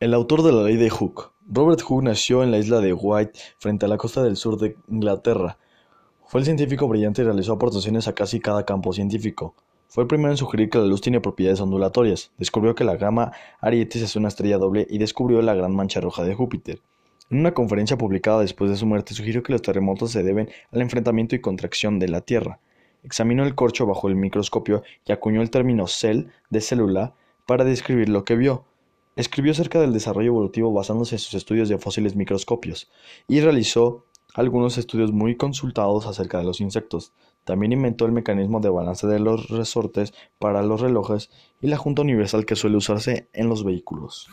El autor de la ley de Hooke. Robert Hooke nació en la isla de Wight, frente a la costa del sur de Inglaterra. Fue el científico brillante y realizó aportaciones a casi cada campo científico. Fue el primero en sugerir que la luz tiene propiedades ondulatorias, descubrió que la gama Arietis es una estrella doble y descubrió la gran mancha roja de Júpiter. En una conferencia publicada después de su muerte sugirió que los terremotos se deben al enfrentamiento y contracción de la Tierra. Examinó el corcho bajo el microscopio y acuñó el término cell de célula para describir lo que vio. Escribió acerca del desarrollo evolutivo basándose en sus estudios de fósiles microscopios y realizó algunos estudios muy consultados acerca de los insectos. También inventó el mecanismo de balance de los resortes para los relojes y la junta universal que suele usarse en los vehículos.